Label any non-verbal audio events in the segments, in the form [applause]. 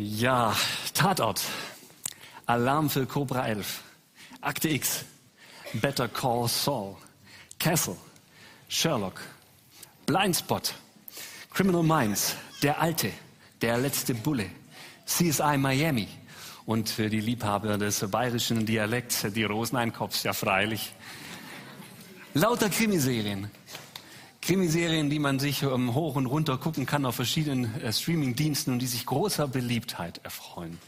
Ja, Tatort. Alarm für Cobra 11. Akte X. Better Call Saul. Castle. Sherlock. Blindspot. Criminal Minds. Der Alte. Der letzte Bulle. CSI Miami. Und für die Liebhaber des bayerischen Dialekts, die Roseneinkops, ja freilich. Lauter Krimiserien. Krimiserien, die man sich ähm, hoch und runter gucken kann auf verschiedenen äh, Streaming-Diensten und die sich großer Beliebtheit erfreuen.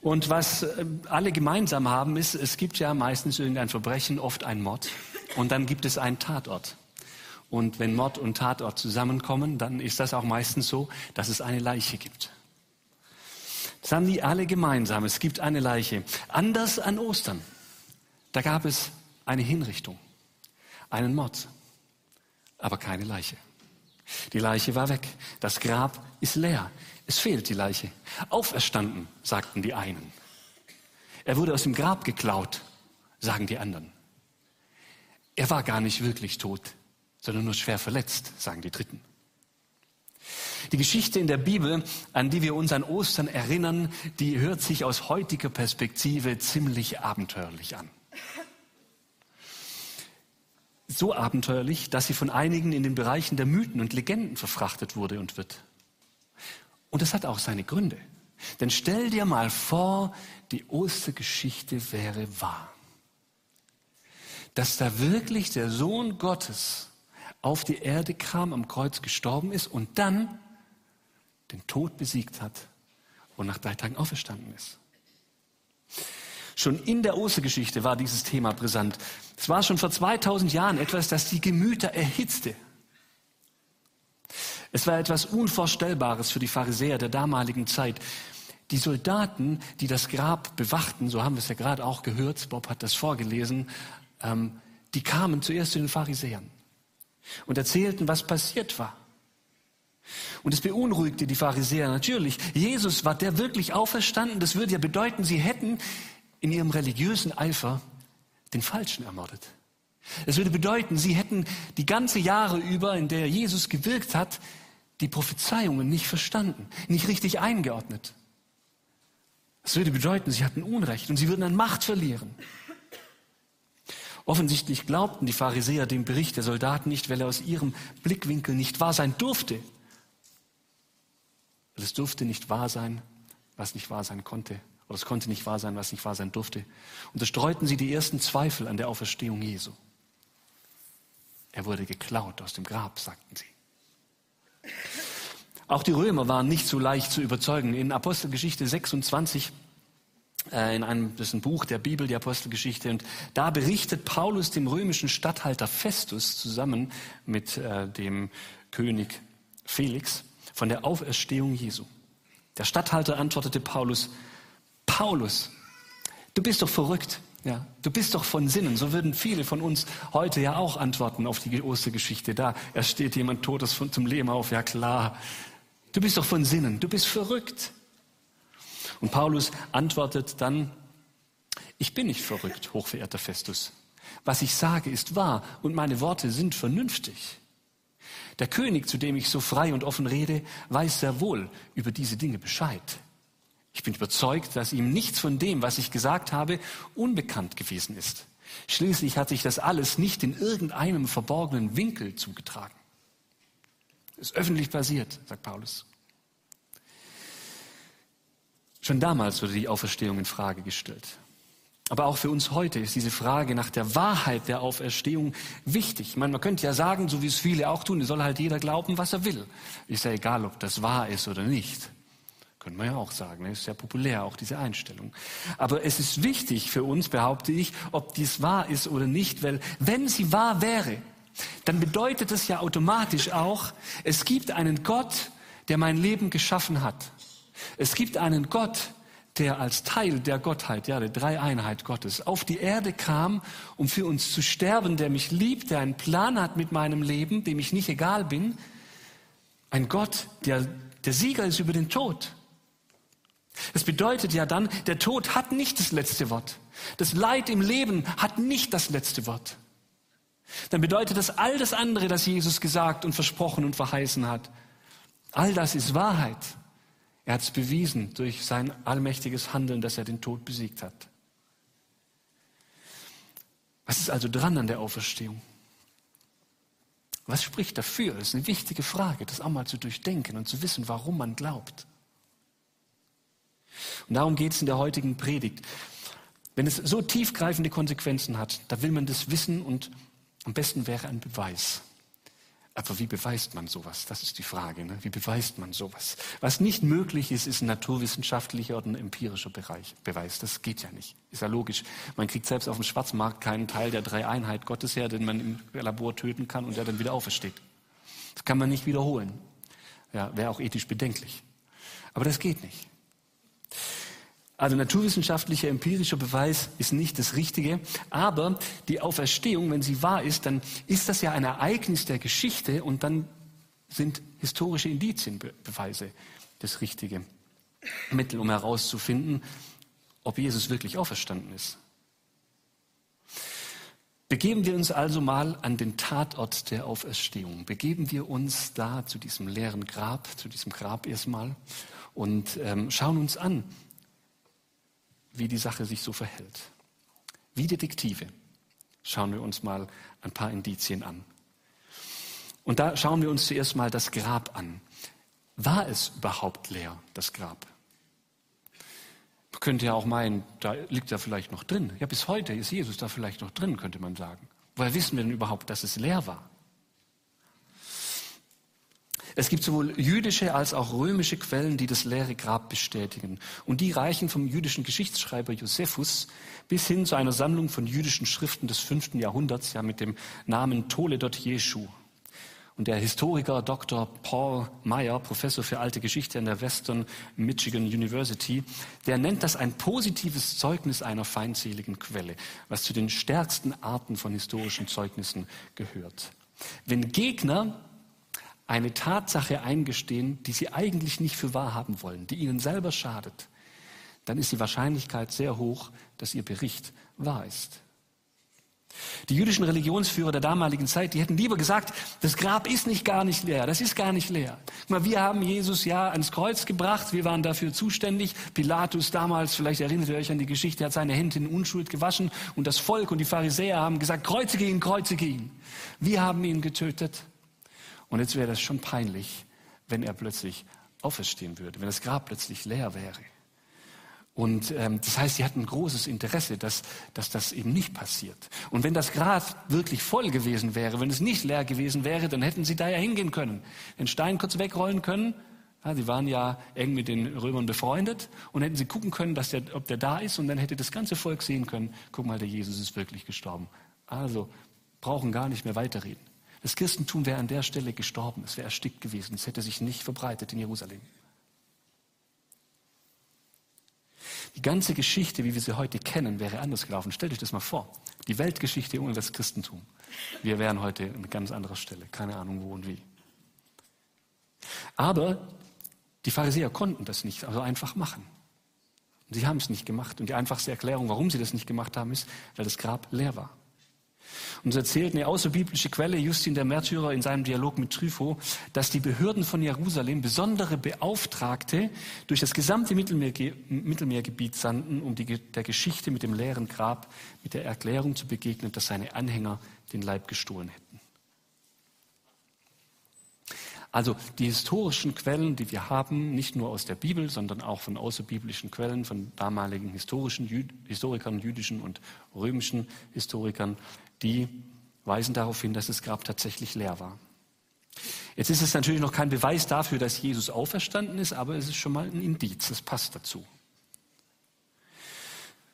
Und was äh, alle gemeinsam haben, ist, es gibt ja meistens irgendein Verbrechen, oft ein Mord. Und dann gibt es einen Tatort. Und wenn Mord und Tatort zusammenkommen, dann ist das auch meistens so, dass es eine Leiche gibt. Das haben die alle gemeinsam. Es gibt eine Leiche. Anders an Ostern. Da gab es eine Hinrichtung, einen Mord aber keine Leiche. Die Leiche war weg. Das Grab ist leer. Es fehlt die Leiche. Auferstanden, sagten die einen. Er wurde aus dem Grab geklaut, sagen die anderen. Er war gar nicht wirklich tot, sondern nur schwer verletzt, sagen die Dritten. Die Geschichte in der Bibel, an die wir uns an Ostern erinnern, die hört sich aus heutiger Perspektive ziemlich abenteuerlich an so abenteuerlich, dass sie von einigen in den Bereichen der Mythen und Legenden verfrachtet wurde und wird. Und das hat auch seine Gründe. Denn stell dir mal vor, die Ostergeschichte wäre wahr. Dass da wirklich der Sohn Gottes auf die Erde kam, am Kreuz gestorben ist und dann den Tod besiegt hat und nach drei Tagen auferstanden ist. Schon in der Ostergeschichte war dieses Thema brisant. Es war schon vor 2000 Jahren etwas, das die Gemüter erhitzte. Es war etwas Unvorstellbares für die Pharisäer der damaligen Zeit. Die Soldaten, die das Grab bewachten, so haben wir es ja gerade auch gehört, Bob hat das vorgelesen, ähm, die kamen zuerst zu den Pharisäern und erzählten, was passiert war. Und es beunruhigte die Pharisäer natürlich. Jesus war der wirklich auferstanden. Das würde ja bedeuten, sie hätten in ihrem religiösen Eifer den Falschen ermordet. Es würde bedeuten, sie hätten die ganze Jahre über, in der Jesus gewirkt hat, die Prophezeiungen nicht verstanden, nicht richtig eingeordnet. Es würde bedeuten, sie hatten Unrecht und sie würden an Macht verlieren. Offensichtlich glaubten die Pharisäer dem Bericht der Soldaten nicht, weil er aus ihrem Blickwinkel nicht wahr sein durfte. Weil es durfte nicht wahr sein, was nicht wahr sein konnte. Aber es konnte nicht wahr sein, was nicht wahr sein durfte. Und da streuten sie die ersten Zweifel an der Auferstehung Jesu. Er wurde geklaut aus dem Grab, sagten sie. Auch die Römer waren nicht so leicht zu überzeugen. In Apostelgeschichte 26, äh, in einem, das ist ein Buch der Bibel, die Apostelgeschichte, und da berichtet Paulus dem römischen Statthalter Festus zusammen mit äh, dem König Felix von der Auferstehung Jesu. Der Statthalter antwortete Paulus, Paulus, du bist doch verrückt. Ja, du bist doch von Sinnen. So würden viele von uns heute ja auch antworten auf die Ostergeschichte. Da er steht jemand Totes zum Leben auf. Ja klar. Du bist doch von Sinnen. Du bist verrückt. Und Paulus antwortet dann, ich bin nicht verrückt, hochverehrter Festus. Was ich sage, ist wahr und meine Worte sind vernünftig. Der König, zu dem ich so frei und offen rede, weiß sehr wohl über diese Dinge Bescheid. Ich bin überzeugt, dass ihm nichts von dem, was ich gesagt habe, unbekannt gewesen ist. Schließlich hat sich das alles nicht in irgendeinem verborgenen Winkel zugetragen. Es ist öffentlich passiert, sagt Paulus. Schon damals wurde die Auferstehung in Frage gestellt. Aber auch für uns heute ist diese Frage nach der Wahrheit der Auferstehung wichtig. Ich meine, man könnte ja sagen, so wie es viele auch tun, es soll halt jeder glauben, was er will. Ist ja egal, ob das wahr ist oder nicht. Können wir ja auch sagen. Ist sehr populär, auch diese Einstellung. Aber es ist wichtig für uns, behaupte ich, ob dies wahr ist oder nicht, weil wenn sie wahr wäre, dann bedeutet es ja automatisch auch, es gibt einen Gott, der mein Leben geschaffen hat. Es gibt einen Gott, der als Teil der Gottheit, ja, der Dreieinheit Gottes, auf die Erde kam, um für uns zu sterben, der mich liebt, der einen Plan hat mit meinem Leben, dem ich nicht egal bin. Ein Gott, der der Sieger ist über den Tod. Das bedeutet ja dann, der Tod hat nicht das letzte Wort. Das Leid im Leben hat nicht das letzte Wort. Dann bedeutet das all das andere, das Jesus gesagt und versprochen und verheißen hat. All das ist Wahrheit. Er hat es bewiesen durch sein allmächtiges Handeln, dass er den Tod besiegt hat. Was ist also dran an der Auferstehung? Was spricht dafür? Das ist eine wichtige Frage, das auch mal zu durchdenken und zu wissen, warum man glaubt. Und darum geht es in der heutigen Predigt. Wenn es so tiefgreifende Konsequenzen hat, da will man das wissen und am besten wäre ein Beweis. Aber wie beweist man sowas? Das ist die Frage. Ne? Wie beweist man sowas? Was nicht möglich ist, ist ein naturwissenschaftlicher oder ein empirischer Bereich, Beweis. Das geht ja nicht. Ist ja logisch. Man kriegt selbst auf dem Schwarzmarkt keinen Teil der Dreieinheit Gottes her, den man im Labor töten kann und der dann wieder aufersteht. Das kann man nicht wiederholen. Ja, wäre auch ethisch bedenklich. Aber das geht nicht. Also naturwissenschaftlicher, empirischer Beweis ist nicht das Richtige. Aber die Auferstehung, wenn sie wahr ist, dann ist das ja ein Ereignis der Geschichte und dann sind historische Indizienbeweise das richtige Mittel, um herauszufinden, ob Jesus wirklich auferstanden ist. Begeben wir uns also mal an den Tatort der Auferstehung. Begeben wir uns da zu diesem leeren Grab, zu diesem Grab erstmal und ähm, schauen uns an, wie die Sache sich so verhält. Wie Detektive schauen wir uns mal ein paar Indizien an. Und da schauen wir uns zuerst mal das Grab an. War es überhaupt leer, das Grab? Man könnte ja auch meinen, da liegt er vielleicht noch drin. Ja, bis heute ist Jesus da vielleicht noch drin, könnte man sagen. Woher wissen wir denn überhaupt, dass es leer war? Es gibt sowohl jüdische als auch römische Quellen, die das leere Grab bestätigen. Und die reichen vom jüdischen Geschichtsschreiber Josephus bis hin zu einer Sammlung von jüdischen Schriften des fünften Jahrhunderts, ja mit dem Namen Toledot Jeschu. Und der Historiker Dr. Paul Meyer, Professor für alte Geschichte an der Western Michigan University, der nennt das ein positives Zeugnis einer feindseligen Quelle, was zu den stärksten Arten von historischen Zeugnissen gehört. Wenn Gegner eine Tatsache eingestehen, die sie eigentlich nicht für wahr haben wollen, die ihnen selber schadet, dann ist die Wahrscheinlichkeit sehr hoch, dass ihr Bericht wahr ist. Die jüdischen Religionsführer der damaligen Zeit, die hätten lieber gesagt, das Grab ist nicht gar nicht leer, das ist gar nicht leer. Mal, wir haben Jesus ja ans Kreuz gebracht, wir waren dafür zuständig. Pilatus damals, vielleicht erinnert ihr euch an die Geschichte, hat seine Hände in Unschuld gewaschen und das Volk und die Pharisäer haben gesagt, kreuzige ihn, kreuzige ihn. Wir haben ihn getötet. Und jetzt wäre das schon peinlich, wenn er plötzlich auferstehen würde, wenn das Grab plötzlich leer wäre. Und ähm, das heißt, sie hatten ein großes Interesse, dass, dass das eben nicht passiert. Und wenn das Grab wirklich voll gewesen wäre, wenn es nicht leer gewesen wäre, dann hätten sie da ja hingehen können, den Stein kurz wegrollen können. Ja, sie waren ja eng mit den Römern befreundet und hätten sie gucken können, dass der, ob der da ist und dann hätte das ganze Volk sehen können, guck mal, der Jesus ist wirklich gestorben. Also brauchen gar nicht mehr weiterreden. Das Christentum wäre an der Stelle gestorben, es wäre erstickt gewesen, es hätte sich nicht verbreitet in Jerusalem. Die ganze Geschichte, wie wir sie heute kennen, wäre anders gelaufen. Stellt euch das mal vor. Die Weltgeschichte ohne das Christentum. Wir wären heute an ganz anderer Stelle. Keine Ahnung wo und wie. Aber die Pharisäer konnten das nicht also einfach machen. sie haben es nicht gemacht. Und die einfachste Erklärung, warum sie das nicht gemacht haben, ist, weil das Grab leer war. Und so erzählt eine außerbiblische Quelle, Justin der Märtyrer, in seinem Dialog mit Trypho, dass die Behörden von Jerusalem besondere Beauftragte durch das gesamte Mittelmeerge Mittelmeergebiet sandten, um die, der Geschichte mit dem leeren Grab mit der Erklärung zu begegnen, dass seine Anhänger den Leib gestohlen hätten. Also die historischen Quellen, die wir haben, nicht nur aus der Bibel, sondern auch von außerbiblischen Quellen, von damaligen historischen Jü Historikern, jüdischen und römischen Historikern, die weisen darauf hin, dass das Grab tatsächlich leer war. Jetzt ist es natürlich noch kein Beweis dafür, dass Jesus auferstanden ist, aber es ist schon mal ein Indiz, es passt dazu.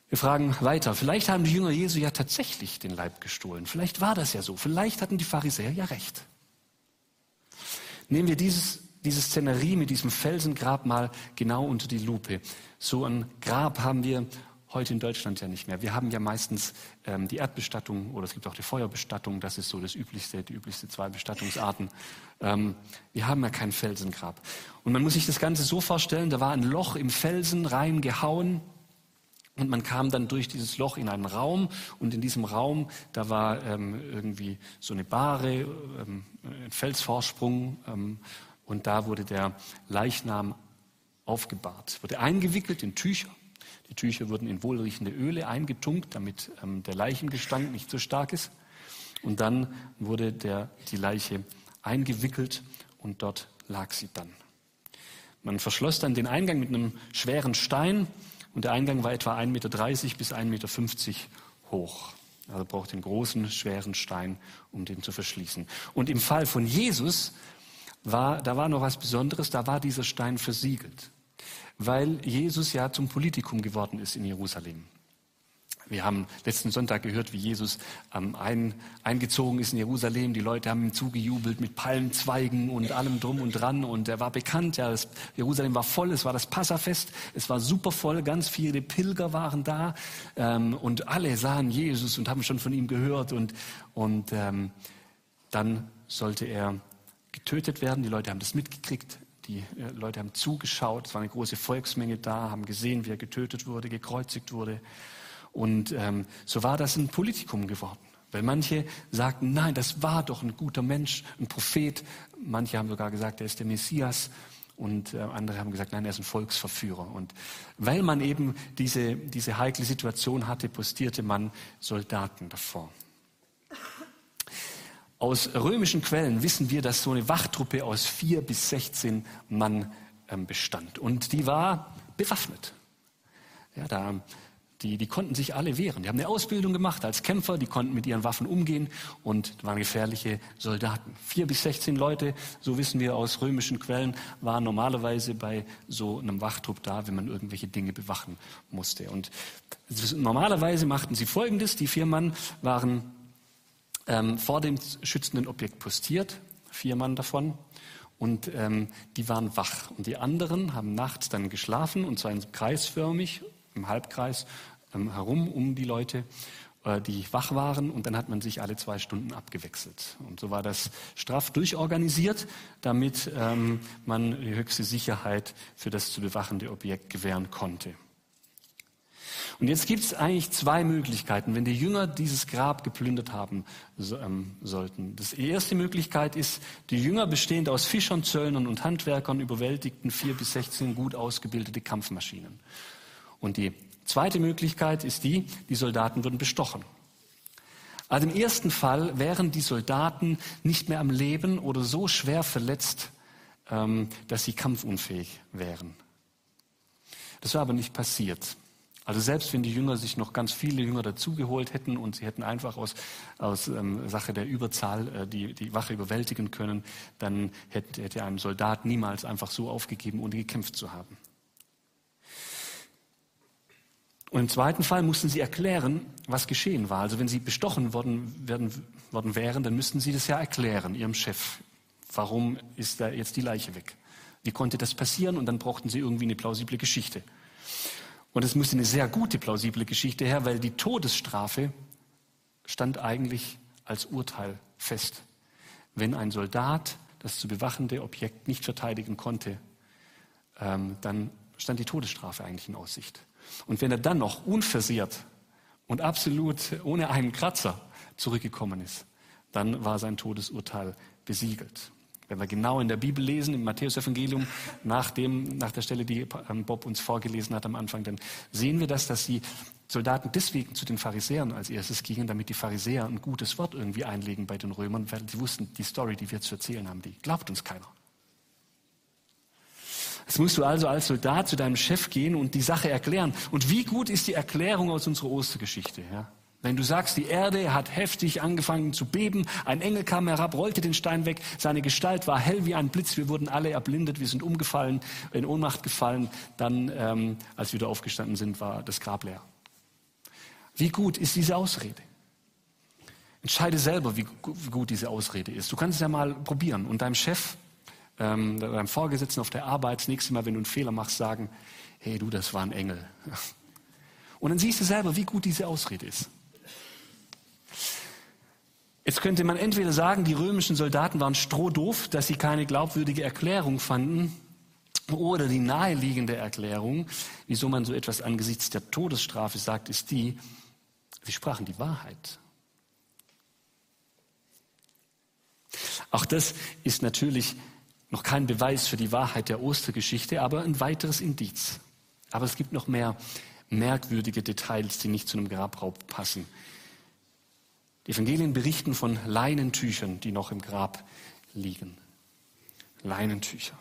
Wir fragen weiter. Vielleicht haben die Jünger Jesu ja tatsächlich den Leib gestohlen. Vielleicht war das ja so. Vielleicht hatten die Pharisäer ja recht. Nehmen wir dieses, diese Szenerie mit diesem Felsengrab mal genau unter die Lupe. So ein Grab haben wir heute in Deutschland ja nicht mehr. Wir haben ja meistens ähm, die Erdbestattung oder es gibt auch die Feuerbestattung. Das ist so das üblichste, die üblichste zwei Bestattungsarten. Ähm, wir haben ja kein Felsengrab. Und man muss sich das Ganze so vorstellen, da war ein Loch im Felsen reingehauen. Und man kam dann durch dieses Loch in einen Raum und in diesem Raum, da war ähm, irgendwie so eine Bahre, ähm, ein Felsvorsprung ähm, und da wurde der Leichnam aufgebahrt. Wurde eingewickelt in Tücher. Die Tücher wurden in wohlriechende Öle eingetunkt, damit ähm, der Leichengestank nicht so stark ist. Und dann wurde der, die Leiche eingewickelt und dort lag sie dann. Man verschloss dann den Eingang mit einem schweren Stein und der Eingang war etwa 1,30 Meter bis 1,50 Meter hoch. Also braucht den großen, schweren Stein, um den zu verschließen. Und im Fall von Jesus war, da war noch was Besonderes, da war dieser Stein versiegelt, weil Jesus ja zum Politikum geworden ist in Jerusalem. Wir haben letzten Sonntag gehört, wie Jesus ähm, ein, eingezogen ist in Jerusalem. Die Leute haben ihm zugejubelt mit Palmzweigen und allem drum und dran. Und er war bekannt. Ja, das, Jerusalem war voll. Es war das Passafest. Es war super voll. Ganz viele Pilger waren da. Ähm, und alle sahen Jesus und haben schon von ihm gehört. Und, und ähm, dann sollte er getötet werden. Die Leute haben das mitgekriegt. Die äh, Leute haben zugeschaut. Es war eine große Volksmenge da, haben gesehen, wie er getötet wurde, gekreuzigt wurde. Und ähm, so war das ein Politikum geworden. Weil manche sagten, nein, das war doch ein guter Mensch, ein Prophet. Manche haben sogar gesagt, er ist der Messias. Und äh, andere haben gesagt, nein, er ist ein Volksverführer. Und weil man eben diese, diese heikle Situation hatte, postierte man Soldaten davor. Aus römischen Quellen wissen wir, dass so eine Wachtruppe aus vier bis sechzehn Mann ähm, bestand. Und die war bewaffnet. Ja, da die, die konnten sich alle wehren. Die haben eine Ausbildung gemacht als Kämpfer, die konnten mit ihren Waffen umgehen und waren gefährliche Soldaten. Vier bis sechzehn Leute, so wissen wir aus römischen Quellen, waren normalerweise bei so einem Wachtrupp da, wenn man irgendwelche Dinge bewachen musste. Und normalerweise machten sie Folgendes. Die vier Mann waren ähm, vor dem schützenden Objekt postiert, vier Mann davon. Und ähm, die waren wach. Und die anderen haben nachts dann geschlafen, und zwar kreisförmig im Halbkreis ähm, herum um die Leute, äh, die wach waren. Und dann hat man sich alle zwei Stunden abgewechselt. Und so war das straff durchorganisiert, damit ähm, man die höchste Sicherheit für das zu bewachende Objekt gewähren konnte. Und jetzt gibt es eigentlich zwei Möglichkeiten, wenn die Jünger dieses Grab geplündert haben so, ähm, sollten. Das, die erste Möglichkeit ist, die Jünger bestehend aus Fischern, Zöllnern und Handwerkern überwältigten vier bis sechzehn gut ausgebildete Kampfmaschinen. Und die zweite Möglichkeit ist die, die Soldaten würden bestochen. Also im ersten Fall wären die Soldaten nicht mehr am Leben oder so schwer verletzt, ähm, dass sie kampfunfähig wären. Das war aber nicht passiert. Also selbst wenn die Jünger sich noch ganz viele Jünger dazugeholt hätten und sie hätten einfach aus, aus ähm, Sache der Überzahl äh, die, die Wache überwältigen können, dann hätte, hätte einem Soldat niemals einfach so aufgegeben, ohne gekämpft zu haben. Und im zweiten Fall mussten sie erklären, was geschehen war. Also wenn sie bestochen worden, werden, worden wären, dann müssten sie das ja erklären, ihrem Chef. Warum ist da jetzt die Leiche weg? Wie konnte das passieren? Und dann brauchten sie irgendwie eine plausible Geschichte. Und es musste eine sehr gute plausible Geschichte her, weil die Todesstrafe stand eigentlich als Urteil fest. Wenn ein Soldat das zu bewachende Objekt nicht verteidigen konnte, ähm, dann stand die Todesstrafe eigentlich in Aussicht. Und wenn er dann noch unversehrt und absolut ohne einen Kratzer zurückgekommen ist, dann war sein Todesurteil besiegelt. Wenn wir genau in der Bibel lesen, im Matthäusevangelium, nach, nach der Stelle, die ähm, Bob uns vorgelesen hat am Anfang, dann sehen wir das, dass die Soldaten deswegen zu den Pharisäern als erstes gingen, damit die Pharisäer ein gutes Wort irgendwie einlegen bei den Römern, weil sie wussten, die Story, die wir zu erzählen haben, die glaubt uns keiner. Jetzt musst du also als Soldat zu deinem Chef gehen und die Sache erklären. Und wie gut ist die Erklärung aus unserer Ostergeschichte? Ja? Wenn du sagst, die Erde hat heftig angefangen zu beben, ein Engel kam herab, rollte den Stein weg, seine Gestalt war hell wie ein Blitz, wir wurden alle erblindet, wir sind umgefallen, in Ohnmacht gefallen, dann, ähm, als wir wieder aufgestanden sind, war das Grab leer. Wie gut ist diese Ausrede? Entscheide selber, wie gut diese Ausrede ist. Du kannst es ja mal probieren und deinem Chef ähm, deinem Vorgesetzten auf der Arbeit das nächste Mal, wenn du einen Fehler machst, sagen, hey du, das war ein Engel. [laughs] Und dann siehst du selber, wie gut diese Ausrede ist. Jetzt könnte man entweder sagen, die römischen Soldaten waren strohdoof, dass sie keine glaubwürdige Erklärung fanden, oder die naheliegende Erklärung, wieso man so etwas angesichts der Todesstrafe sagt, ist die, sie sprachen die Wahrheit. Auch das ist natürlich Noch kein Beweis für die Wahrheit der Ostergeschichte, aber ein weiteres Indiz. Aber es gibt noch mehr merkwürdige Details, die nicht zu einem Grabraub passen. Die Evangelien berichten von Leinentüchern, die noch im Grab liegen. Leinentücher.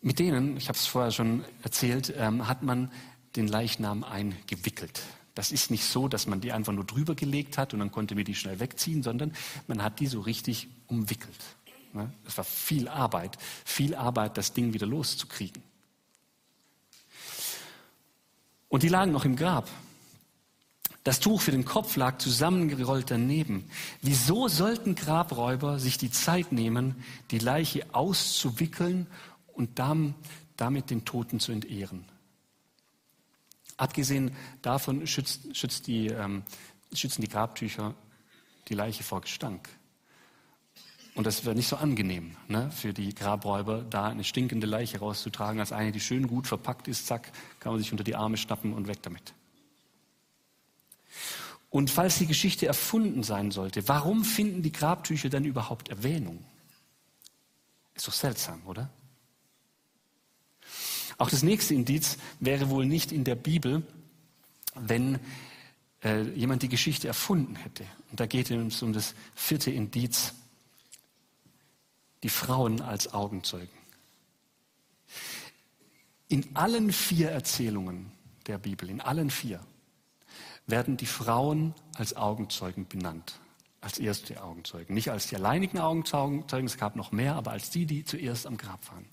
Mit denen, ich habe es vorher schon erzählt, ähm, hat man den Leichnam eingewickelt. Das ist nicht so, dass man die einfach nur drüber gelegt hat und dann konnte man die schnell wegziehen, sondern man hat die so richtig umwickelt. Ne? Es war viel Arbeit, viel Arbeit, das Ding wieder loszukriegen. Und die lagen noch im Grab. Das Tuch für den Kopf lag zusammengerollt daneben. Wieso sollten Grabräuber sich die Zeit nehmen, die Leiche auszuwickeln und damit den Toten zu entehren? Abgesehen davon schützt, schützt die, ähm, schützen die Grabtücher die Leiche vor Gestank. Und das wäre nicht so angenehm ne, für die Grabräuber, da eine stinkende Leiche rauszutragen, als eine, die schön gut verpackt ist, zack, kann man sich unter die Arme schnappen und weg damit. Und falls die Geschichte erfunden sein sollte, warum finden die Grabtücher dann überhaupt Erwähnung? Ist doch seltsam, oder? Auch das nächste Indiz wäre wohl nicht in der Bibel, wenn äh, jemand die Geschichte erfunden hätte. Und da geht es um das vierte Indiz, die Frauen als Augenzeugen. In allen vier Erzählungen der Bibel, in allen vier, werden die Frauen als Augenzeugen benannt, als erste Augenzeugen. Nicht als die alleinigen Augenzeugen, es gab noch mehr, aber als die, die zuerst am Grab waren.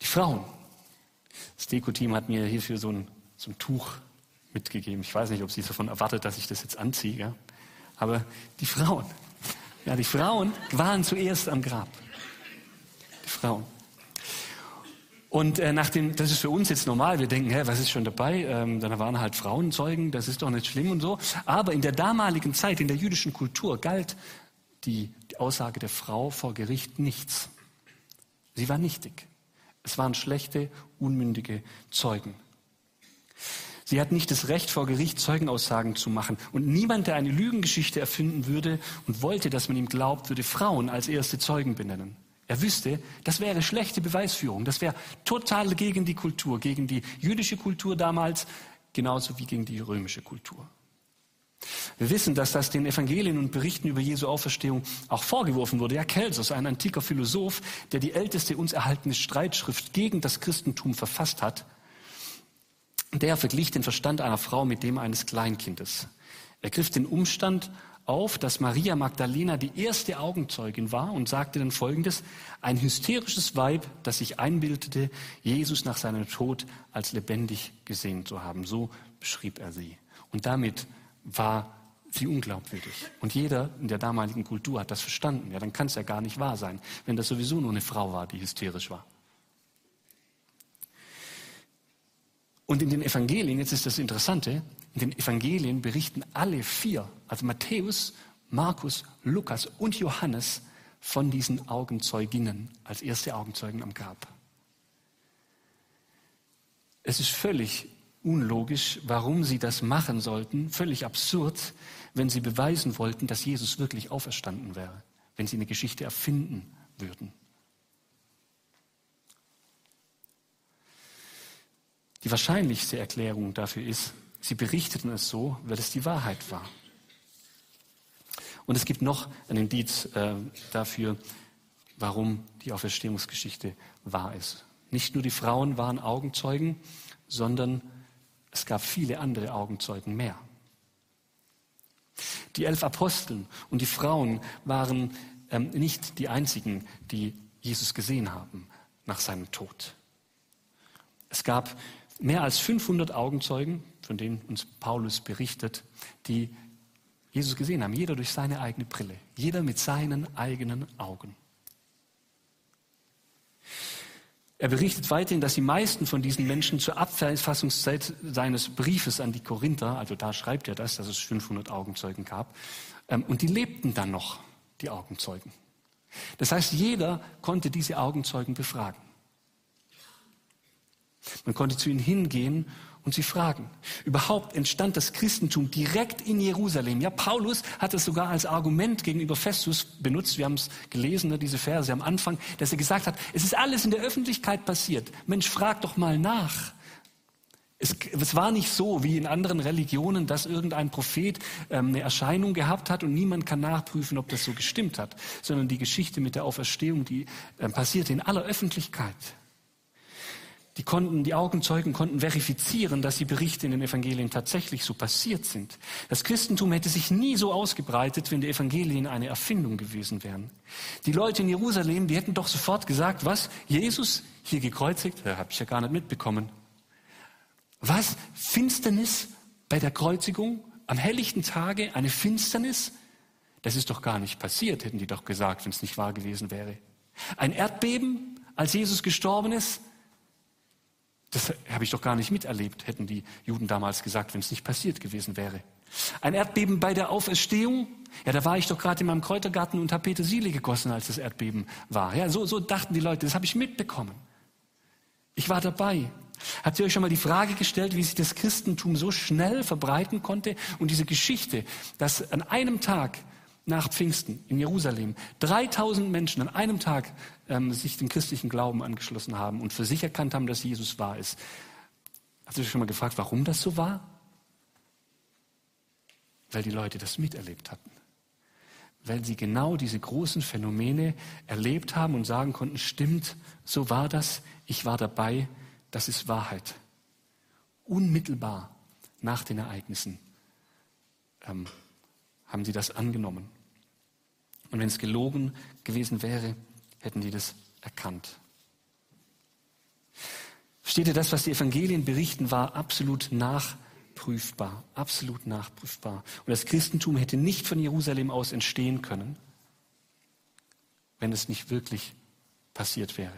Die Frauen. Das Deko-Team hat mir hierfür so ein, so ein Tuch mitgegeben. Ich weiß nicht, ob sie davon erwartet, dass ich das jetzt anziehe. Aber die Frauen, ja, die Frauen waren zuerst am Grab. Die Frauen. Und äh, nach dem, das ist für uns jetzt normal, wir denken, hä, was ist schon dabei? Ähm, dann waren halt Frauenzeugen, das ist doch nicht schlimm und so. Aber in der damaligen Zeit, in der jüdischen Kultur, galt die, die Aussage der Frau vor Gericht nichts. Sie war nichtig. Es waren schlechte, unmündige Zeugen. Sie hat nicht das Recht, vor Gericht Zeugenaussagen zu machen. Und niemand, der eine Lügengeschichte erfinden würde und wollte, dass man ihm glaubt, würde Frauen als erste Zeugen benennen. Er wüsste, das wäre schlechte Beweisführung. Das wäre total gegen die Kultur, gegen die jüdische Kultur damals, genauso wie gegen die römische Kultur. Wir wissen, dass das den Evangelien und Berichten über Jesu Auferstehung auch vorgeworfen wurde. Ja, Kelsos, ein antiker Philosoph, der die älteste uns erhaltene Streitschrift gegen das Christentum verfasst hat, der verglich den Verstand einer Frau mit dem eines Kleinkindes. Er griff den Umstand auf, dass Maria Magdalena die erste Augenzeugin war und sagte dann Folgendes, ein hysterisches Weib, das sich einbildete, Jesus nach seinem Tod als lebendig gesehen zu haben. So beschrieb er sie. Und damit war sie unglaubwürdig. Und jeder in der damaligen Kultur hat das verstanden. Ja, dann kann es ja gar nicht wahr sein, wenn das sowieso nur eine Frau war, die hysterisch war. Und in den Evangelien, jetzt ist das Interessante, in den Evangelien berichten alle vier, also Matthäus, Markus, Lukas und Johannes, von diesen Augenzeuginnen als erste Augenzeugen am Grab. Es ist völlig unlogisch, warum sie das machen sollten, völlig absurd, wenn sie beweisen wollten, dass Jesus wirklich auferstanden wäre, wenn sie eine Geschichte erfinden würden. Die wahrscheinlichste Erklärung dafür ist, Sie berichteten es so, weil es die Wahrheit war. Und es gibt noch ein Indiz äh, dafür, warum die Auferstehungsgeschichte wahr ist. Nicht nur die Frauen waren Augenzeugen, sondern es gab viele andere Augenzeugen mehr. Die elf Aposteln und die Frauen waren ähm, nicht die einzigen, die Jesus gesehen haben nach seinem Tod. Es gab mehr als 500 Augenzeugen, von denen uns Paulus berichtet, die Jesus gesehen haben, jeder durch seine eigene Brille, jeder mit seinen eigenen Augen. Er berichtet weiterhin, dass die meisten von diesen Menschen zur Abfassungszeit seines Briefes an die Korinther, also da schreibt er das, dass es 500 Augenzeugen gab, ähm, und die lebten dann noch, die Augenzeugen. Das heißt, jeder konnte diese Augenzeugen befragen. Man konnte zu ihnen hingehen und sie fragen. Überhaupt entstand das Christentum direkt in Jerusalem. Ja, Paulus hat es sogar als Argument gegenüber Festus benutzt. Wir haben es gelesen, ne, diese Verse am Anfang, dass er gesagt hat, es ist alles in der Öffentlichkeit passiert. Mensch, frag doch mal nach. Es, es, war nicht so wie in anderen Religionen, dass irgendein Prophet ähm, eine Erscheinung gehabt hat und niemand kann nachprüfen, ob das so gestimmt hat, sondern die Geschichte mit der Auferstehung, die äh, passierte in aller Öffentlichkeit. Die konnten, die Augenzeugen konnten verifizieren, dass die Berichte in den Evangelien tatsächlich so passiert sind. Das Christentum hätte sich nie so ausgebreitet, wenn die Evangelien eine Erfindung gewesen wären. Die Leute in Jerusalem, die hätten doch sofort gesagt, was? Jesus hier gekreuzigt? Ja, habe ich ja gar nicht mitbekommen. Was? Finsternis bei der Kreuzigung? Am helllichten Tage eine Finsternis? Das ist doch gar nicht passiert, hätten die doch gesagt, wenn es nicht wahr gewesen wäre. Ein Erdbeben, als Jesus gestorben ist? Das habe ich doch gar nicht miterlebt, hätten die Juden damals gesagt, wenn es nicht passiert gewesen wäre. Ein Erdbeben bei der Auferstehung? Ja, da war ich doch gerade in meinem Kräutergarten und habe Petersilie gegossen, als das Erdbeben war. Ja, so, so dachten die Leute, das habe ich mitbekommen. Ich war dabei. Habt ihr euch schon mal die Frage gestellt, wie sich das Christentum so schnell verbreiten konnte und diese Geschichte, dass an einem Tag nach Pfingsten in Jerusalem 3000 Menschen an einem Tag ähm, sich dem christlichen Glauben angeschlossen haben und für sich erkannt haben, dass Jesus wahr ist. Habt ihr euch schon mal gefragt, warum das so war? Weil die Leute das miterlebt hatten. Weil sie genau diese großen Phänomene erlebt haben und sagen konnten, stimmt, so war das, ich war dabei, das ist Wahrheit. Unmittelbar nach den Ereignissen ähm, haben sie das angenommen. Und wenn es gelogen gewesen wäre, hätten die das erkannt. Steht ihr, das, was die Evangelien berichten, war absolut nachprüfbar, absolut nachprüfbar. Und das Christentum hätte nicht von Jerusalem aus entstehen können, wenn es nicht wirklich passiert wäre.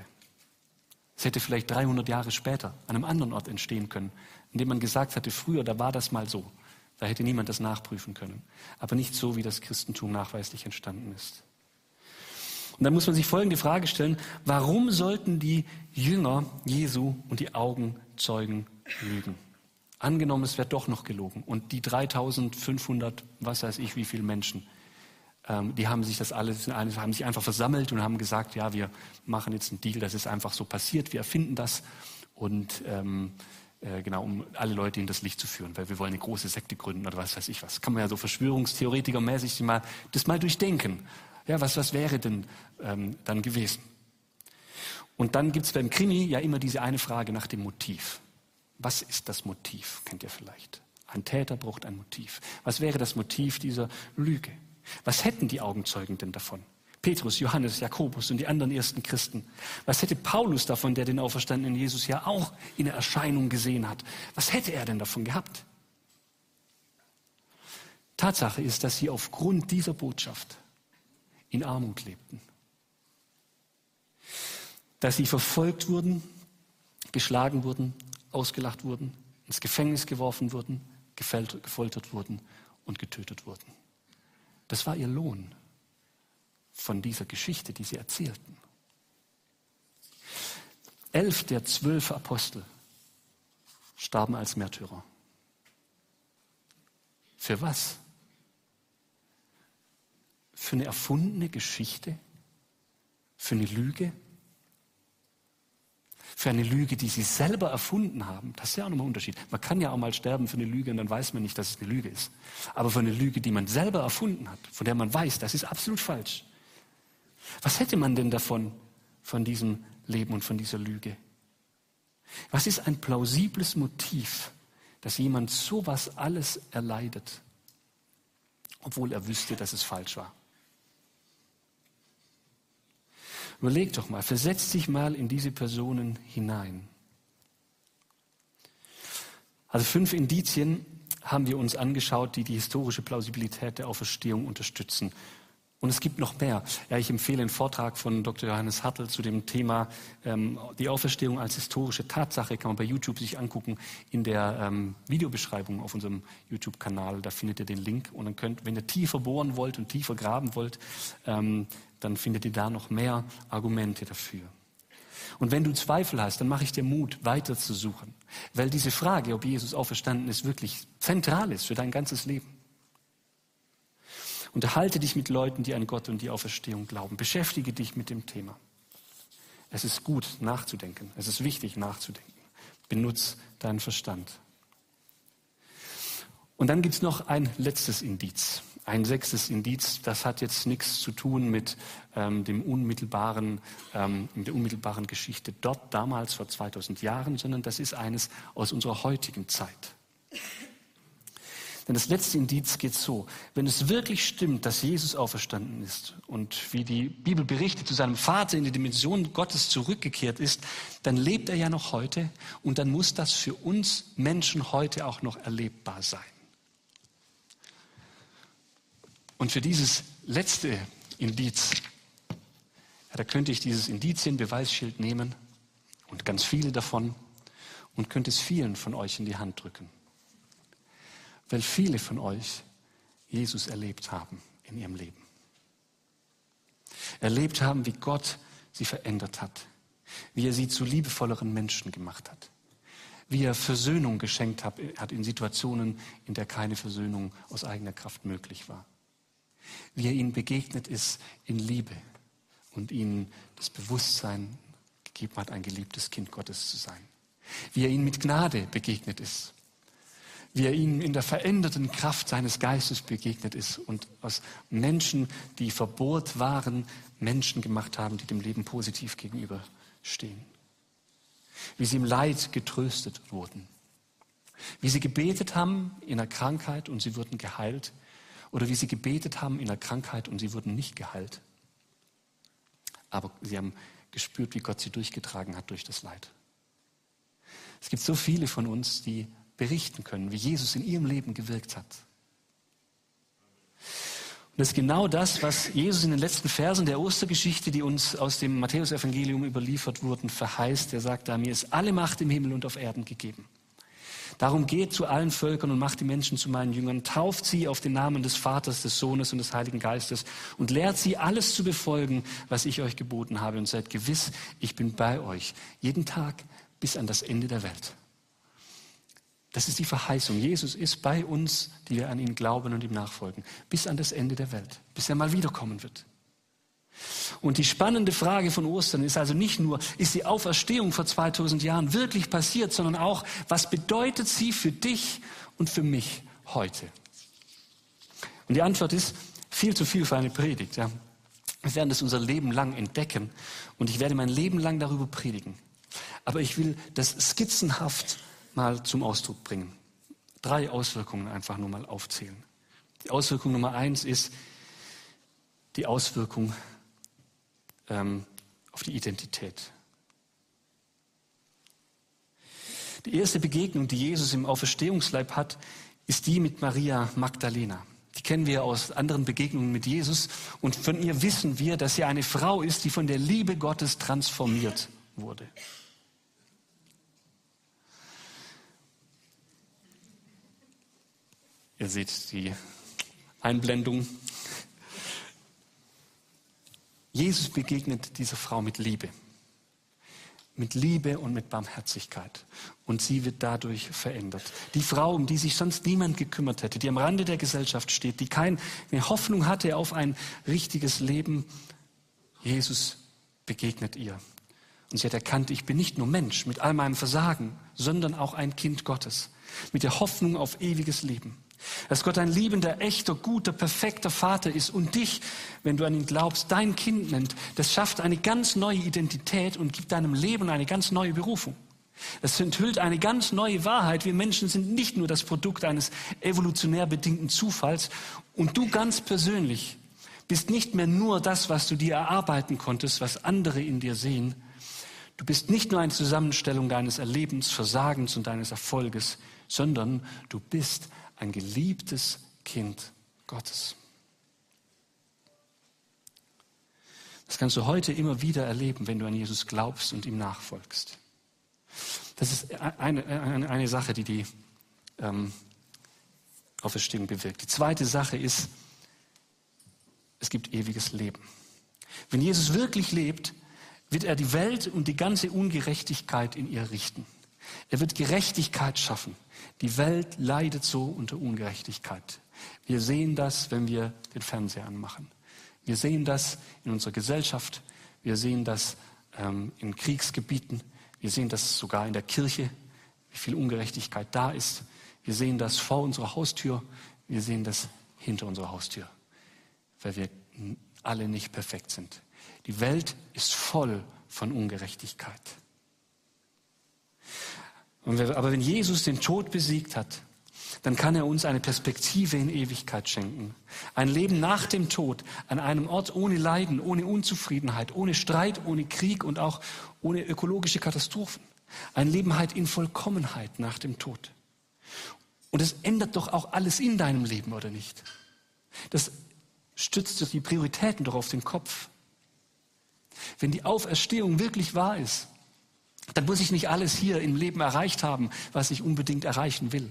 Es hätte vielleicht 300 Jahre später an einem anderen Ort entstehen können, indem man gesagt hatte, früher, da war das mal so. Da hätte niemand das nachprüfen können. Aber nicht so, wie das Christentum nachweislich entstanden ist. Und dann muss man sich folgende Frage stellen, warum sollten die Jünger Jesu und die Augenzeugen lügen? Angenommen, es wird doch noch gelogen und die 3500, was weiß ich, wie viele Menschen, ähm, die haben sich das alles, haben sich einfach versammelt und haben gesagt, ja, wir machen jetzt einen Deal, das ist einfach so passiert, wir erfinden das und ähm, äh, genau, um alle Leute in das Licht zu führen, weil wir wollen eine große Sekte gründen oder was weiß ich was. Kann man ja so Verschwörungstheoretikermäßig mal, das mal durchdenken. Ja, was, was wäre denn ähm, dann gewesen? Und dann gibt es beim Krimi ja immer diese eine Frage nach dem Motiv. Was ist das Motiv? Kennt ihr vielleicht? Ein Täter braucht ein Motiv. Was wäre das Motiv dieser Lüge? Was hätten die Augenzeugen denn davon? Petrus, Johannes, Jakobus und die anderen ersten Christen. Was hätte Paulus davon, der den auferstandenen Jesus ja auch in der Erscheinung gesehen hat? Was hätte er denn davon gehabt? Tatsache ist, dass sie aufgrund dieser Botschaft in Armut lebten. Dass sie verfolgt wurden, geschlagen wurden, ausgelacht wurden, ins Gefängnis geworfen wurden, gefoltert wurden und getötet wurden. Das war ihr Lohn von dieser Geschichte, die sie erzählten. Elf der zwölf Apostel starben als Märtyrer. Für was? Für eine erfundene Geschichte? Für eine Lüge? Für eine Lüge, die sie selber erfunden haben. Das ist ja auch nochmal ein Unterschied. Man kann ja auch mal sterben für eine Lüge und dann weiß man nicht, dass es eine Lüge ist. Aber für eine Lüge, die man selber erfunden hat, von der man weiß, das ist absolut falsch. Was hätte man denn davon, von diesem Leben und von dieser Lüge? Was ist ein plausibles Motiv, dass jemand sowas alles erleidet, obwohl er wüsste, dass es falsch war? Überleg doch mal, versetz dich mal in diese Personen hinein. Also fünf Indizien haben wir uns angeschaut, die die historische Plausibilität der Auferstehung unterstützen. Und es gibt noch mehr. Ja, ich empfehle einen Vortrag von Dr. Johannes Hartl zu dem Thema ähm, die Auferstehung als historische Tatsache. Kann man bei YouTube sich angucken in der ähm, Videobeschreibung auf unserem YouTube-Kanal. Da findet ihr den Link. Und dann könnt, wenn ihr tiefer bohren wollt und tiefer graben wollt, ähm, dann findet ihr da noch mehr Argumente dafür. Und wenn du Zweifel hast, dann mache ich dir Mut, weiter zu suchen. Weil diese Frage, ob Jesus auferstanden ist, wirklich zentral ist für dein ganzes Leben. Unterhalte dich mit Leuten, die an Gott und die Auferstehung glauben. Beschäftige dich mit dem Thema. Es ist gut nachzudenken. Es ist wichtig nachzudenken. Benutz deinen Verstand. Und dann gibt es noch ein letztes Indiz. Ein sechstes Indiz, das hat jetzt nichts zu tun mit ähm, dem unmittelbaren, ähm, mit der unmittelbaren Geschichte dort damals vor 2000 Jahren, sondern das ist eines aus unserer heutigen Zeit. Denn das letzte Indiz geht so, wenn es wirklich stimmt, dass Jesus auferstanden ist und wie die Bibel berichtet, zu seinem Vater in die Dimension Gottes zurückgekehrt ist, dann lebt er ja noch heute und dann muss das für uns Menschen heute auch noch erlebbar sein. Und für dieses letzte Indiz, ja, da könnte ich dieses Indizienbeweisschild nehmen und ganz viele davon und könnte es vielen von euch in die Hand drücken. Weil viele von euch Jesus erlebt haben in ihrem Leben. Erlebt haben, wie Gott sie verändert hat, wie er sie zu liebevolleren Menschen gemacht hat, wie er Versöhnung geschenkt hat in Situationen, in der keine Versöhnung aus eigener Kraft möglich war wie er ihnen begegnet ist in Liebe und ihnen das Bewusstsein gegeben hat, ein geliebtes Kind Gottes zu sein. Wie er ihnen mit Gnade begegnet ist. Wie er ihnen in der veränderten Kraft seines Geistes begegnet ist und aus Menschen, die verbohrt waren, Menschen gemacht haben, die dem Leben positiv gegenüberstehen. Wie sie im Leid getröstet wurden. Wie sie gebetet haben in der Krankheit und sie wurden geheilt oder wie sie gebetet haben in der Krankheit und sie wurden nicht geheilt. Aber sie haben gespürt, wie Gott sie durchgetragen hat durch das Leid. Es gibt so viele von uns, die berichten können, wie Jesus in ihrem Leben gewirkt hat. Und das ist genau das, was Jesus in den letzten Versen der Ostergeschichte, die uns aus dem Matthäusevangelium überliefert wurden, verheißt. Er sagt da, mir ist alle Macht im Himmel und auf Erden gegeben. Darum geht zu allen Völkern und macht die Menschen zu meinen Jüngern, tauft sie auf den Namen des Vaters, des Sohnes und des Heiligen Geistes und lehrt sie alles zu befolgen, was ich euch geboten habe und seid gewiss, ich bin bei euch jeden Tag bis an das Ende der Welt. Das ist die Verheißung. Jesus ist bei uns, die wir an ihn glauben und ihm nachfolgen, bis an das Ende der Welt, bis er mal wiederkommen wird. Und die spannende Frage von Ostern ist also nicht nur, ist die Auferstehung vor 2000 Jahren wirklich passiert, sondern auch, was bedeutet sie für dich und für mich heute? Und die Antwort ist, viel zu viel für eine Predigt. Ja. Wir werden das unser Leben lang entdecken und ich werde mein Leben lang darüber predigen. Aber ich will das skizzenhaft mal zum Ausdruck bringen. Drei Auswirkungen einfach nur mal aufzählen. Die Auswirkung Nummer eins ist die Auswirkung ähm, auf die Identität. Die erste Begegnung, die Jesus im Auferstehungsleib hat, ist die mit Maria Magdalena. Die kennen wir aus anderen Begegnungen mit Jesus. Und von ihr wissen wir, dass sie eine Frau ist, die von der Liebe Gottes transformiert wurde. Ihr seht die Einblendung. Jesus begegnet dieser Frau mit Liebe. Mit Liebe und mit Barmherzigkeit. Und sie wird dadurch verändert. Die Frau, um die sich sonst niemand gekümmert hätte, die am Rande der Gesellschaft steht, die keine Hoffnung hatte auf ein richtiges Leben, Jesus begegnet ihr. Und sie hat erkannt, ich bin nicht nur Mensch mit all meinem Versagen, sondern auch ein Kind Gottes. Mit der Hoffnung auf ewiges Leben. Dass Gott ein liebender, echter, guter, perfekter Vater ist und dich, wenn du an ihn glaubst, dein Kind nennt, das schafft eine ganz neue Identität und gibt deinem Leben eine ganz neue Berufung. Das enthüllt eine ganz neue Wahrheit. Wir Menschen sind nicht nur das Produkt eines evolutionär bedingten Zufalls und du ganz persönlich bist nicht mehr nur das, was du dir erarbeiten konntest, was andere in dir sehen. Du bist nicht nur eine Zusammenstellung deines Erlebens, Versagens und deines Erfolges, sondern du bist ein geliebtes Kind Gottes. Das kannst du heute immer wieder erleben, wenn du an Jesus glaubst und ihm nachfolgst. Das ist eine, eine, eine Sache, die die ähm, Auferstehung bewirkt. Die zweite Sache ist, es gibt ewiges Leben. Wenn Jesus wirklich lebt, wird er die Welt und die ganze Ungerechtigkeit in ihr richten. Er wird Gerechtigkeit schaffen. Die Welt leidet so unter Ungerechtigkeit. Wir sehen das, wenn wir den Fernseher anmachen. Wir sehen das in unserer Gesellschaft. Wir sehen das ähm, in Kriegsgebieten. Wir sehen das sogar in der Kirche, wie viel Ungerechtigkeit da ist. Wir sehen das vor unserer Haustür. Wir sehen das hinter unserer Haustür, weil wir alle nicht perfekt sind. Die Welt ist voll von Ungerechtigkeit. Aber wenn Jesus den Tod besiegt hat, dann kann er uns eine Perspektive in Ewigkeit schenken. Ein Leben nach dem Tod, an einem Ort ohne Leiden, ohne Unzufriedenheit, ohne Streit, ohne Krieg und auch ohne ökologische Katastrophen. Ein Leben halt in Vollkommenheit nach dem Tod. Und es ändert doch auch alles in deinem Leben, oder nicht? Das stützt die Prioritäten doch auf den Kopf. Wenn die Auferstehung wirklich wahr ist, dann muss ich nicht alles hier im Leben erreicht haben, was ich unbedingt erreichen will.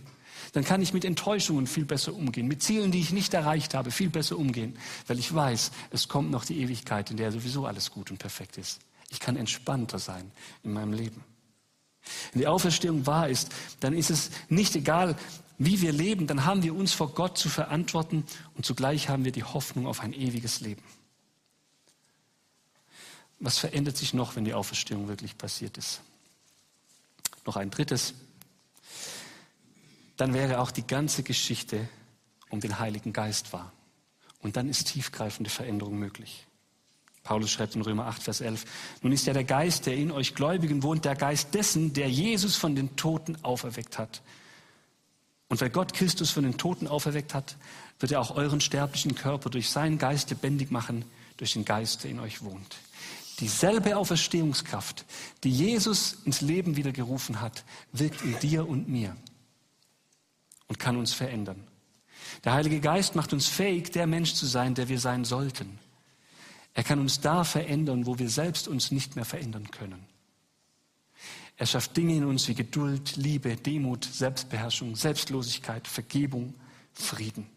Dann kann ich mit Enttäuschungen viel besser umgehen, mit Zielen, die ich nicht erreicht habe, viel besser umgehen, weil ich weiß, es kommt noch die Ewigkeit, in der sowieso alles gut und perfekt ist. Ich kann entspannter sein in meinem Leben. Wenn die Auferstehung wahr ist, dann ist es nicht egal, wie wir leben, dann haben wir uns vor Gott zu verantworten und zugleich haben wir die Hoffnung auf ein ewiges Leben. Was verändert sich noch, wenn die Auferstehung wirklich passiert ist? Noch ein drittes. Dann wäre auch die ganze Geschichte um den Heiligen Geist wahr. Und dann ist tiefgreifende Veränderung möglich. Paulus schreibt in Römer 8, Vers 11, nun ist ja der Geist, der in euch Gläubigen wohnt, der Geist dessen, der Jesus von den Toten auferweckt hat. Und weil Gott Christus von den Toten auferweckt hat, wird er auch euren sterblichen Körper durch seinen Geist lebendig machen, durch den Geist, der in euch wohnt. Dieselbe Auferstehungskraft, die Jesus ins Leben wieder gerufen hat, wirkt in dir und mir und kann uns verändern. Der Heilige Geist macht uns fähig, der Mensch zu sein, der wir sein sollten. Er kann uns da verändern, wo wir selbst uns nicht mehr verändern können. Er schafft Dinge in uns wie Geduld, Liebe, Demut, Selbstbeherrschung, Selbstlosigkeit, Vergebung, Frieden.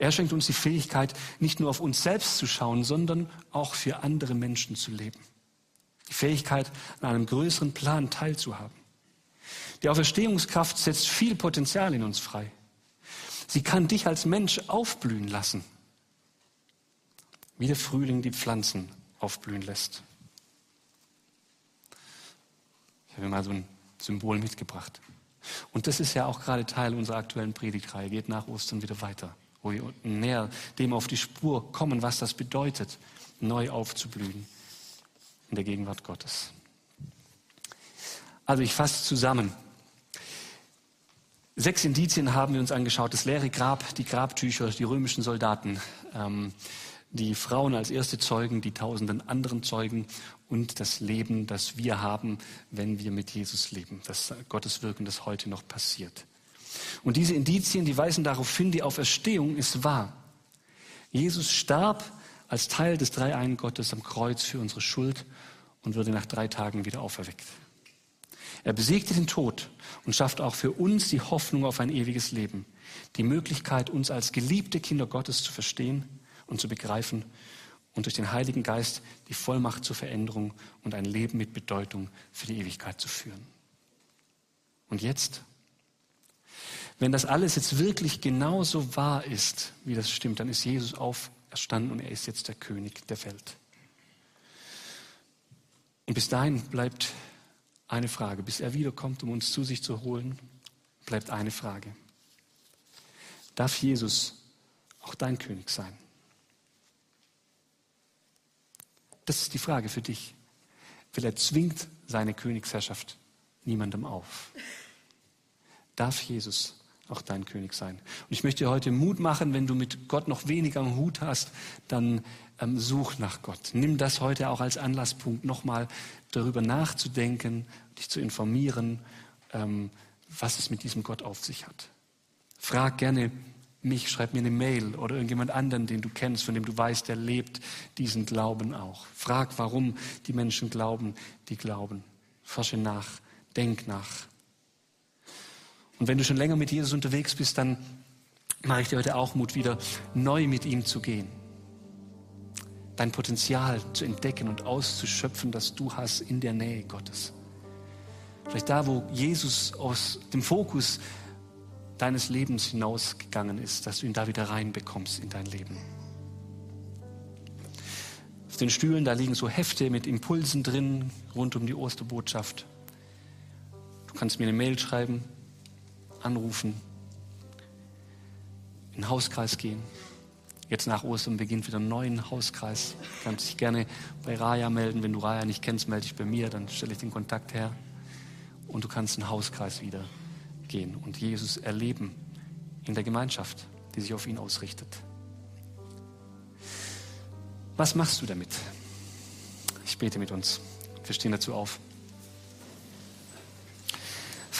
Er schenkt uns die Fähigkeit, nicht nur auf uns selbst zu schauen, sondern auch für andere Menschen zu leben. Die Fähigkeit, an einem größeren Plan teilzuhaben. Die Auferstehungskraft setzt viel Potenzial in uns frei. Sie kann dich als Mensch aufblühen lassen, wie der Frühling die Pflanzen aufblühen lässt. Ich habe mal so ein Symbol mitgebracht. Und das ist ja auch gerade Teil unserer aktuellen Predigtreihe. Geht nach Ostern wieder weiter wo wir näher dem auf die Spur kommen, was das bedeutet, neu aufzublühen in der Gegenwart Gottes. Also ich fasse zusammen. Sechs Indizien haben wir uns angeschaut. Das leere Grab, die Grabtücher, die römischen Soldaten, ähm, die Frauen als erste Zeugen, die tausenden anderen Zeugen und das Leben, das wir haben, wenn wir mit Jesus leben. Das Gottes Wirken, das heute noch passiert. Und diese Indizien, die weisen darauf hin, die Auferstehung ist wahr. Jesus starb als Teil des Dreieinen Gottes am Kreuz für unsere Schuld und wurde nach drei Tagen wieder auferweckt. Er besiegte den Tod und schafft auch für uns die Hoffnung auf ein ewiges Leben, die Möglichkeit, uns als geliebte Kinder Gottes zu verstehen und zu begreifen und durch den Heiligen Geist die Vollmacht zur Veränderung und ein Leben mit Bedeutung für die Ewigkeit zu führen. Und jetzt wenn das alles jetzt wirklich genauso wahr ist, wie das stimmt, dann ist Jesus auferstanden und er ist jetzt der König der Welt. Und bis dahin bleibt eine Frage, bis er wiederkommt, um uns zu sich zu holen, bleibt eine Frage. Darf Jesus auch dein König sein? Das ist die Frage für dich, er zwingt seine Königsherrschaft niemandem auf. Darf Jesus auch dein König sein. Und ich möchte dir heute Mut machen, wenn du mit Gott noch weniger am Hut hast, dann ähm, such nach Gott. Nimm das heute auch als Anlasspunkt, nochmal darüber nachzudenken, dich zu informieren, ähm, was es mit diesem Gott auf sich hat. Frag gerne mich, schreib mir eine Mail oder irgendjemand anderen, den du kennst, von dem du weißt, der lebt diesen Glauben auch. Frag, warum die Menschen glauben, die glauben. Forsche nach, denk nach. Und wenn du schon länger mit Jesus unterwegs bist, dann mache ich dir heute auch Mut, wieder neu mit ihm zu gehen. dein Potenzial zu entdecken und auszuschöpfen, das du hast in der Nähe Gottes. Vielleicht da, wo Jesus aus dem Fokus deines Lebens hinausgegangen ist, dass du ihn da wieder reinbekommst in dein Leben. Auf den Stühlen, da liegen so Hefte mit Impulsen drin rund um die Osterbotschaft. Du kannst mir eine Mail schreiben, anrufen, in den Hauskreis gehen. Jetzt nach Ostern beginnt wieder ein neuer Hauskreis. Du kannst dich gerne bei Raya melden. Wenn du Raya nicht kennst, melde dich bei mir, dann stelle ich den Kontakt her. Und du kannst einen Hauskreis wieder gehen und Jesus erleben in der Gemeinschaft, die sich auf ihn ausrichtet. Was machst du damit? Ich bete mit uns. Wir stehen dazu auf.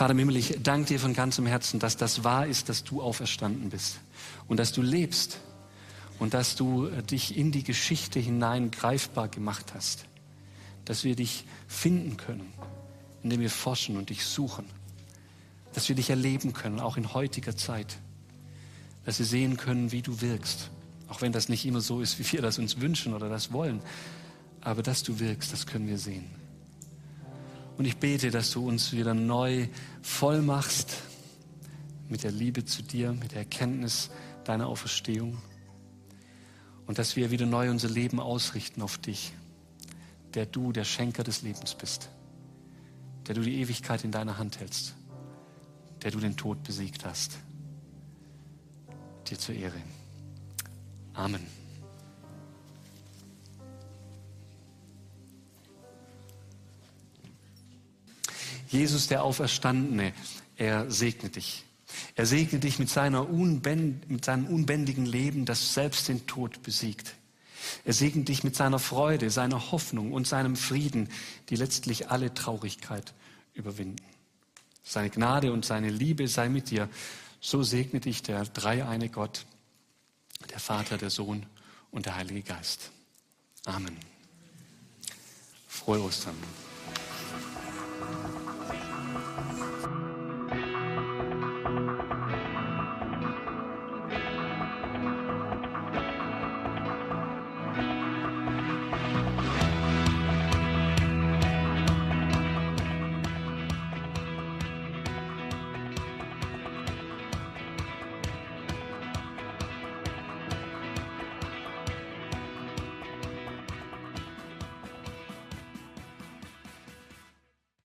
Vater im Himmel, ich danke dir von ganzem Herzen, dass das wahr ist, dass du auferstanden bist und dass du lebst und dass du dich in die Geschichte hinein greifbar gemacht hast, dass wir dich finden können, indem wir forschen und dich suchen dass wir dich erleben können, auch in heutiger Zeit. Dass wir sehen können, wie du wirkst. Auch wenn das nicht immer so ist, wie wir das uns wünschen oder das wollen. Aber dass du wirkst, das können wir sehen. Und ich bete, dass du uns wieder neu voll machst mit der Liebe zu dir, mit der Erkenntnis deiner Auferstehung. Und dass wir wieder neu unser Leben ausrichten auf dich, der du der Schenker des Lebens bist, der du die Ewigkeit in deiner Hand hältst der du den Tod besiegt hast. Dir zur Ehre. Amen. Jesus, der Auferstandene, er segnet dich. Er segnet dich mit, seiner unbänd, mit seinem unbändigen Leben, das selbst den Tod besiegt. Er segnet dich mit seiner Freude, seiner Hoffnung und seinem Frieden, die letztlich alle Traurigkeit überwinden. Seine Gnade und seine Liebe sei mit dir. So segne dich der dreieine Gott, der Vater, der Sohn und der Heilige Geist. Amen. Frohe Ostern.